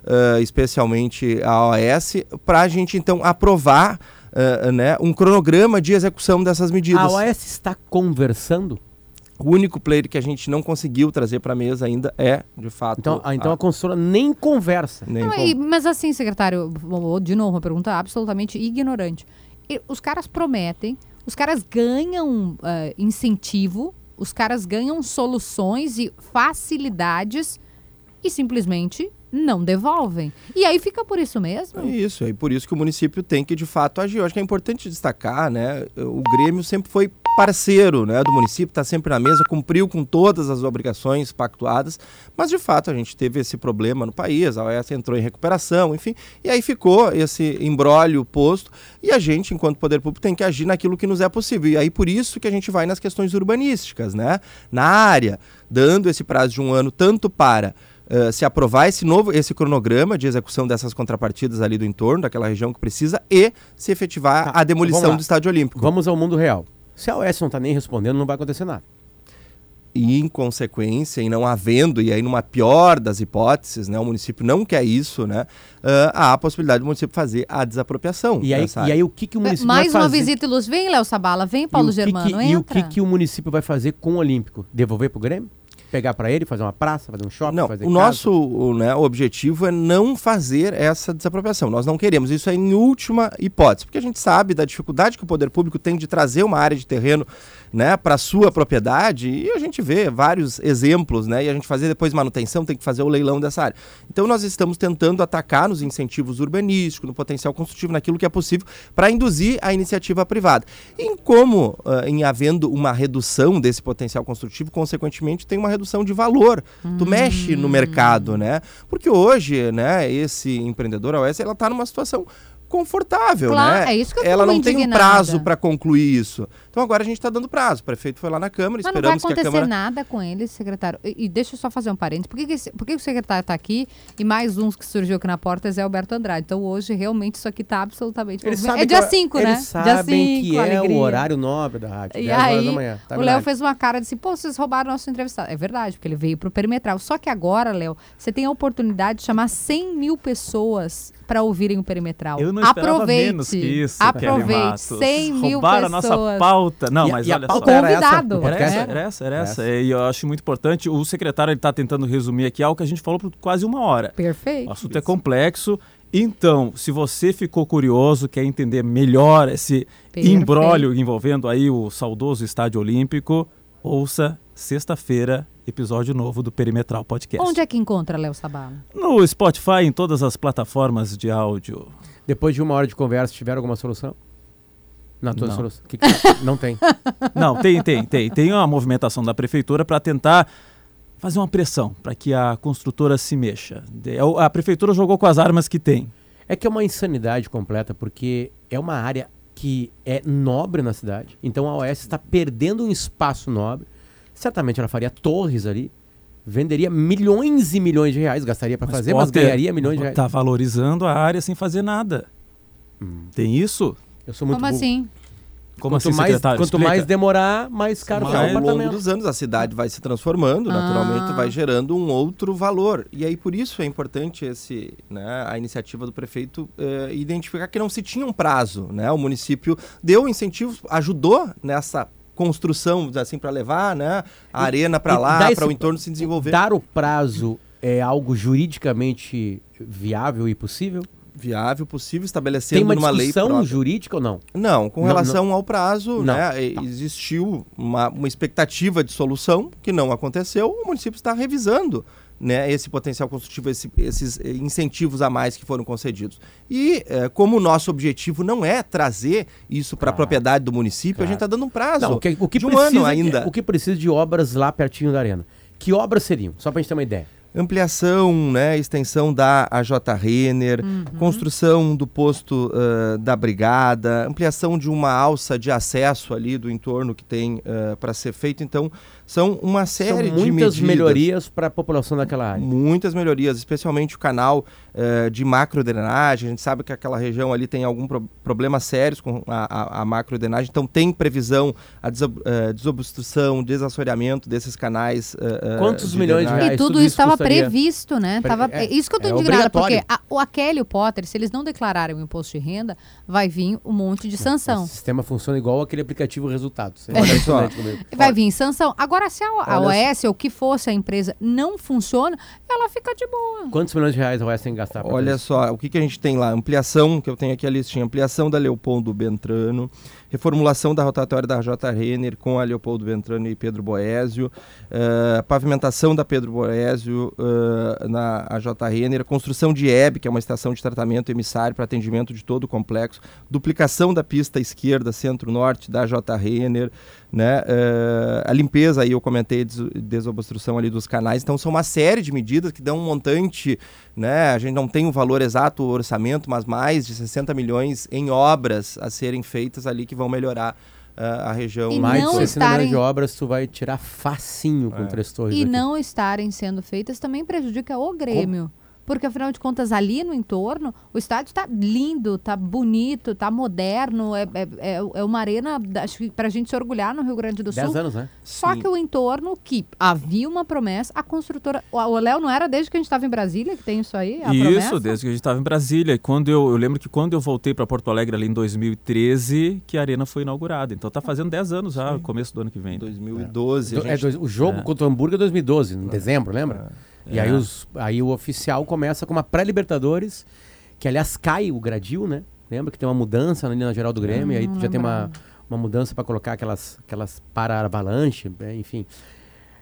ah, especialmente a OAS, para a gente então aprovar ah, né, um cronograma de execução dessas medidas. A OAS está conversando? O único player que a gente não conseguiu trazer para a mesa ainda é, de fato. Então, ah, então a consultora nem conversa. Nem Não, e- mas assim, secretário, de novo, uma pergunta absolutamente ignorante. E os caras prometem, os caras ganham eh, incentivo, os caras ganham soluções e facilidades e simplesmente não devolvem. E aí fica por isso mesmo? É isso, e por isso que o município tem que de fato agir. Eu acho que é importante destacar, né? O Grêmio sempre foi parceiro né, do município, está sempre na mesa, cumpriu com todas as obrigações pactuadas, mas de fato a gente teve esse problema no país, a OES entrou em recuperação, enfim, e aí ficou esse embrólio posto, e a gente, enquanto poder público, tem que agir naquilo que nos é possível. E aí por isso que a gente vai nas questões urbanísticas, né? Na área, dando esse prazo de um ano tanto para Uh, se aprovar esse novo esse cronograma de execução dessas contrapartidas ali do entorno, daquela região que precisa, e se efetivar Tá, a demolição vamos lá. do estádio olímpico. Vamos ao mundo real. Se a OS não tá nem respondendo, não vai acontecer nada. E em consequência, e não havendo, e aí numa pior das hipóteses, né, o município não quer isso, né, uh, há a possibilidade do município fazer a desapropriação. E aí, e aí o que, que o município Mais vai uma fazer? visita e luz. Vem, Léo Sabala. Vem, E Paulo o que Germano. que- entra. E o que, que o município vai fazer com o Olímpico? Devolver pro Grêmio? Pegar pra ele, fazer uma praça, fazer um shopping, Não, fazer o casa? nosso né, o objetivo é não fazer essa desapropriação. Nós não queremos. Isso é em última hipótese, porque a gente sabe da dificuldade que o poder público tem de trazer uma área de terreno né, para sua propriedade e a gente vê vários exemplos, né? E a gente fazer depois manutenção, tem que fazer o leilão dessa área. Então nós estamos tentando atacar nos incentivos urbanísticos, no potencial construtivo, naquilo que é possível para induzir a iniciativa privada. Em como, ah, em havendo uma redução desse potencial construtivo, consequentemente tem uma redução de valor. Tu mexe no mercado, né? Porque hoje, né, esse empreendedor, a OS, ela está numa situação confortável, Claro, né? é isso que eu ela não tem um indignada. prazo para concluir isso. Então agora a gente está dando prazo. O prefeito foi lá na Câmara, Mas não vai esperamos que a acontecer Câmara nada com ele, secretário. E, e deixa eu só fazer um parênteses. Por que, que, esse- por que que o secretário está aqui e mais uns que surgiu aqui na porta é Zé Alberto Andrade? Então hoje realmente isso aqui está absolutamente... Eles sabem é dia que- 5, né? Eles dia sabem que é alegria. o horário nobre da rádio. E 10 horas aí, da manhã. Tá o Léo fez uma cara de assim, pô, vocês roubaram nosso entrevistado. É verdade, porque ele veio pro perimetral. Só que agora, Léo, você tem a oportunidade de chamar 100 mil pessoas para ouvirem o perimetral. Eu não esperava Aproveite. menos que isso, Aproveite. Matos. 100 mil Roubaram pessoas. a nossa pauta. Não, E mas e olha só. era essa? Convidado. Era essa, era essa, era Essa. E eu acho muito importante. O secretário está tentando resumir aqui algo que a gente falou por quase uma hora. Perfeito. O assunto é complexo. Então, se você ficou curioso, quer entender melhor esse Perfeito. imbróglio envolvendo aí o saudoso Estádio Olímpico, ouça sexta-feira, episódio novo do Perimetral Podcast. Onde é que encontra, Léo Sabala? No Spotify, em todas as plataformas de áudio. Depois de uma hora de conversa, tiveram alguma solução? Na tua Não. solução? Que que- não tem. Não, tem, tem, tem. Tem uma movimentação da prefeitura para tentar fazer uma pressão para que a construtora se mexa. De- A prefeitura jogou com as armas que tem. É que é uma insanidade completa, porque é uma área que é nobre na cidade. Então a OS está perdendo um espaço nobre. Certamente ela faria torres ali, venderia milhões e milhões de reais, gastaria para fazer, mas ganharia milhões de reais. Tá valorizando a área sem fazer nada. Tem isso? Eu sou muito Como burro. assim? Como quanto assim, mais, secretário? quanto Explica. mais demorar, mais caro fica o ao longo apartamento. dos anos a cidade vai se transformando, naturalmente Ah. vai gerando um outro valor. E aí por isso é importante esse, né, a iniciativa do prefeito eh, identificar que não se tinha um prazo, né? O município deu incentivos, ajudou nessa construção, assim, para levar, né, a E- arena para lá, para o entorno se desenvolver. Dar o prazo é algo juridicamente viável e possível? Viável, possível, Tem estabelecendo uma lei própria. jurídica ou não? Não, com Não, relação ao prazo, Não, né, e- existiu uma, uma expectativa de solução que não aconteceu, o município está revisando né, esse potencial construtivo, esse- esses eh, incentivos a mais que foram concedidos. E eh, como o nosso objetivo não é trazer isso para a propriedade do município, a gente está dando um prazo Não, o que, o que de um precisa, ano ainda. O que precisa de obras lá pertinho da arena? Que obras seriam? Só pra gente ter uma ideia. Ampliação, né, extensão da AJ Renner, construção do posto ah, da Brigada, ampliação de uma alça de acesso ali do entorno que tem para ser feito. Então, são uma série São de muitas medidas. melhorias para a população daquela área. Muitas melhorias, especialmente o canal eh, de macrodrenagem. A gente sabe que aquela região ali tem algum pro problemas sérios com a, a, a macrodrenagem, então tem previsão a desob desobstrução, desassoreamento desses canais. Quantos milhões de drenagem. reais? E tudo tudo isso estava? Previsto, né? Pre- Tava, é, é isso que eu tô é indignada, porque a- o Aquele e o Potter, se eles não declararem o imposto de renda, vai vir um monte de sanção. O sistema funciona igual aquele aplicativo resultados. Você Olha olha só. impressionante comigo. Vai vir sanção. Agora, se a, a OS ou o que fosse a empresa não funciona, ela fica de boa. Quantos milhões de reais a OS tem que gastar? Olha isso? só, o que, que a gente tem lá? Ampliação, que eu tenho aqui a listinha, ampliação da Leopoldo Bentrano, reformulação da rotatória da J. Renner com a Leopoldo Bentrano e Pedro Boésio, eh, pavimentação da Pedro Boésio eh, na AJ Renner, construção de EB, que é uma estação de tratamento emissário para atendimento de todo o complexo, duplicação da pista esquerda centro-norte da J. Renner, né? eh, a limpeza aí eu comentei des desobstrução ali dos canais, então são uma série de medidas que dão um montante, né? A gente não tem o valor exato o orçamento, mas mais de 60 milhões em obras a serem feitas ali que vão melhorar ah, a região. E Mais não de 60 milhões estarem- de obras, tu vai tirar facinho com É. três torres E aqui. não estarem sendo feitas também prejudica o Grêmio. Porque, afinal de contas, ali no entorno, o estádio tá lindo, tá bonito, tá moderno. É, é, é, é uma arena, que pra gente se orgulhar no Rio Grande do Dez Sul. anos, né? Só Sim. que o entorno, que havia uma promessa, a construtora. O Léo não era desde que a gente estava em Brasília que tem isso aí? A Isso, promessa? desde que a gente estava em Brasília. E quando eu, eu lembro que quando eu voltei para Porto Alegre ali em 2013, que a arena foi inaugurada. Então tá fazendo 10 anos já, começo do ano que vem. 2012. Do- é dois- o jogo contra o Hamburgo é 2012, em dezembro, lembra? E aí, os, aí o oficial começa com uma pré-Libertadores, que aliás cai o gradil, né? Lembra que tem uma mudança na geral do Grêmio, e aí Hum, já tem uma, lembrava. uma mudança para colocar aquelas, aquelas para-avalanche, enfim.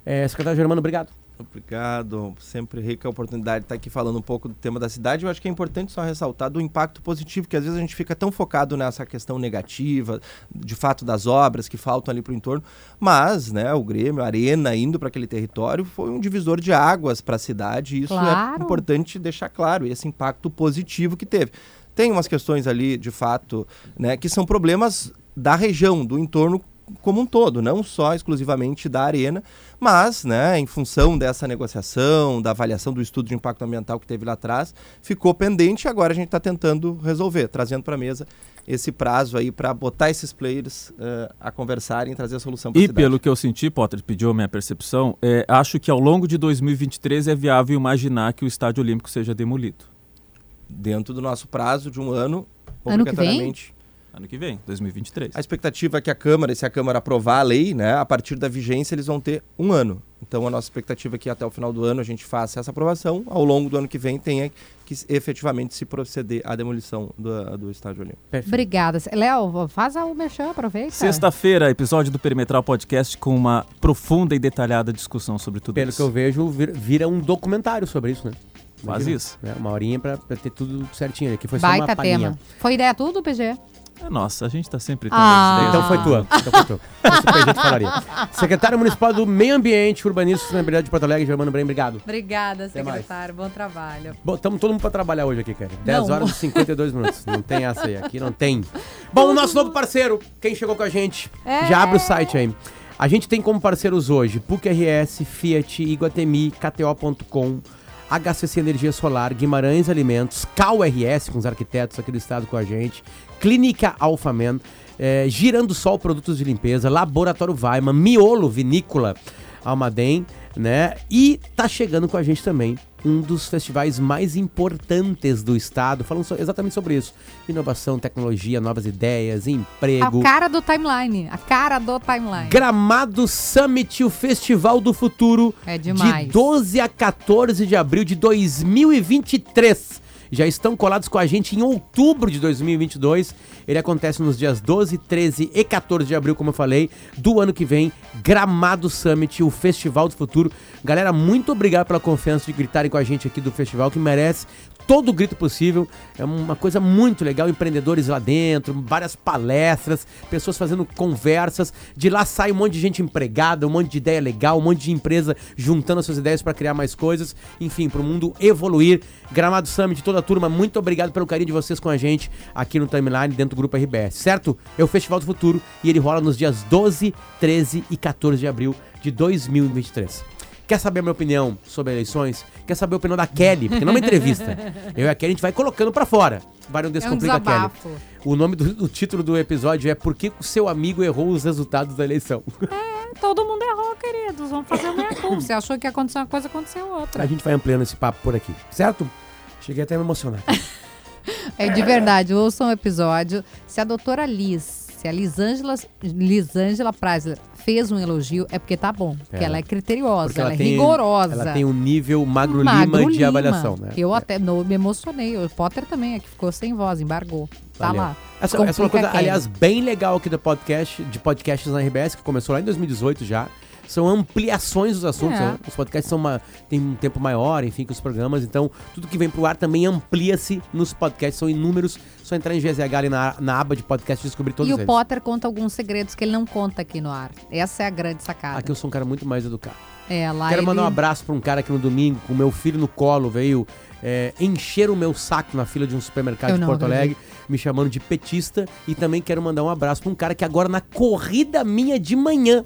É, secretário Germano, obrigado. Obrigado. Sempre rica a oportunidade de estar aqui falando um pouco do tema da cidade. Eu acho que é importante só ressaltar do impacto positivo, que às vezes a gente fica tão focado nessa questão negativa, de fato das obras que faltam ali para o entorno, mas, né, o Grêmio, a Arena indo para aquele território foi um divisor de águas para a cidade, e isso Claro. é importante deixar claro, esse impacto positivo que teve. Tem umas questões ali, de fato, né, que são problemas da região, do entorno como um todo, não só exclusivamente da arena, mas, né, em função dessa negociação, da avaliação do estudo de impacto ambiental que teve lá atrás, ficou pendente e agora a gente está tentando resolver, trazendo para a mesa esse prazo aí para botar esses players eh, a conversarem e trazer a solução para E cidade. pelo que eu senti, Potter pediu a minha percepção, é, acho que ao longo de 2023 é viável imaginar que o Estádio Olímpico seja demolido. Dentro do nosso prazo de um ano, Ano que vem? Ano que vem, 2023. A expectativa é que a Câmara, se a Câmara aprovar a lei, né, a partir da vigência eles vão ter um ano. Então a nossa expectativa é que até o final do ano a gente faça essa aprovação, ao longo do ano que vem tenha que efetivamente se proceder à demolição do, do estádio olímpico. Obrigada. Léo, faz o merchan, aproveita. Sexta-feira, episódio do Perimetral Podcast com uma profunda e detalhada discussão sobre tudo Pelo isso. que eu vejo, vir- vira um documentário sobre isso, né? Faz Imagina, isso. né? Uma horinha pra, pra ter tudo certinho. Aqui foi só uma Baita palhinha. tema. Foi ideia tudo, PG? É, Nossa, a gente tá sempre tendo Ah. as ideias. Então foi tua. Então foi tua. Falaria. Secretário Municipal do Meio Ambiente, Urbanismo e Sustentabilidade de Porto Alegre, Germano Brem, obrigado. Obrigada, Até mais. secretário. Bom trabalho. Bom, estamos todo mundo pra trabalhar hoje aqui, cara. 10 Não. horas e 52 minutos. Não tem essa aí. Aqui não tem. Bom, o nosso novo parceiro, quem chegou com a gente, É. já abre o site aí. A gente tem como parceiros hoje PUC RS, Fiat, Iguatemi, KTO.com, HCC Energia Solar, Guimarães Alimentos, Cal RS, com os arquitetos aqui do estado com a gente, Clínica Alfaman, eh, Girando Sol Produtos de Limpeza, Laboratório Weiman, Miolo Vinícola Almaden, né? E tá chegando com a gente também um dos festivais mais importantes do estado, falando so- exatamente sobre isso. Inovação, tecnologia, novas ideias, emprego. A cara do timeline. A cara do timeline. Gramado Summit, o Festival do Futuro. É demais. De 12 a 14 de abril de 2023. Já estão colados com a gente em outubro de 2022. Ele acontece nos dias 12, 13 e 14 de abril, como eu falei, do ano que vem. Gramado Summit, o Festival do Futuro. Galera, muito obrigado pela confiança de gritarem com a gente aqui do festival, que merece todo o grito possível. É uma coisa muito legal, empreendedores lá dentro, várias palestras, pessoas fazendo conversas. De lá sai um monte de gente empregada, um monte de ideia legal, um monte de empresa juntando as suas ideias para criar mais coisas. Enfim, para o mundo evoluir. Gramado Summit, toda a turma, muito obrigado pelo carinho de vocês com a gente aqui no Timeline, dentro do Grupo RBS, certo? É o Festival do Futuro e ele rola nos dias 12, 13 e 14 de abril de 2023. Quer saber a minha opinião sobre eleições? Quer saber a opinião da Kelly? Porque não é uma entrevista. Eu e a Kelly a gente vai colocando pra fora. Vai no Descomplica Kelly. É um desabafo. O nome do o título do episódio é Por que o seu amigo errou os resultados da eleição? Todo mundo errou, queridos. Vamos fazer a minha culpa. Você achou que ia acontecer uma coisa, aconteceu outra. A gente vai ampliando esse papo por aqui, certo? Cheguei até a me emocionar. É de verdade, ouçam o episódio. Se a doutora Liz, se a Lisângela, Lisângela Preisler fez um elogio, é porque tá bom. Porque É. ela é criteriosa, Porque ela, é tem- rigorosa. Ela tem um nível magro, Magro lima de avaliação, né? Eu até não, me emocionei. O Potter também, é que ficou sem voz, embargou. Tá Valeu. lá. Essa, essa é uma coisa, aliás, bem legal aqui do podcast, de podcasts na RBS, que começou lá em 2018 já. São ampliações dos assuntos. É. né? Os podcasts são uma, têm um tempo maior, enfim, que os programas. Então, tudo que vem pro ar também amplia-se nos podcasts. São inúmeros. Só entrar em GZH ali na, na aba de podcast e descobrir todos E o eles. Potter conta alguns segredos que ele não conta aqui no ar. Essa é a grande sacada. Aqui eu sou um cara muito mais educado. É, lá Quero mandar um ele- abraço pra um cara que no domingo, com o meu filho no colo, veio é, encher o meu saco na fila de um supermercado Eu de Porto. Alegre, me chamando de petista. E também quero mandar um abraço pra um cara que agora, na corrida minha de manhã,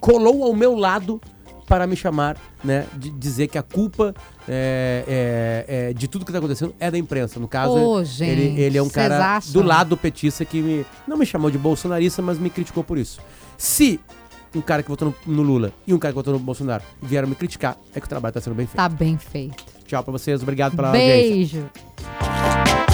colou ao meu lado para me chamar, né? De dizer que a culpa é, é, é, de tudo que tá acontecendo é da imprensa. No caso, Ô, ele, gente, ele é um cara acham? do lado petista que me, não me chamou de bolsonarista, mas me criticou por isso. Se um cara que votou no, no Lula e um cara que votou no Bolsonaro vieram me criticar, é que o trabalho tá sendo bem feito. Tá bem feito. Tchau pra vocês, obrigado pela audiência. Beijo.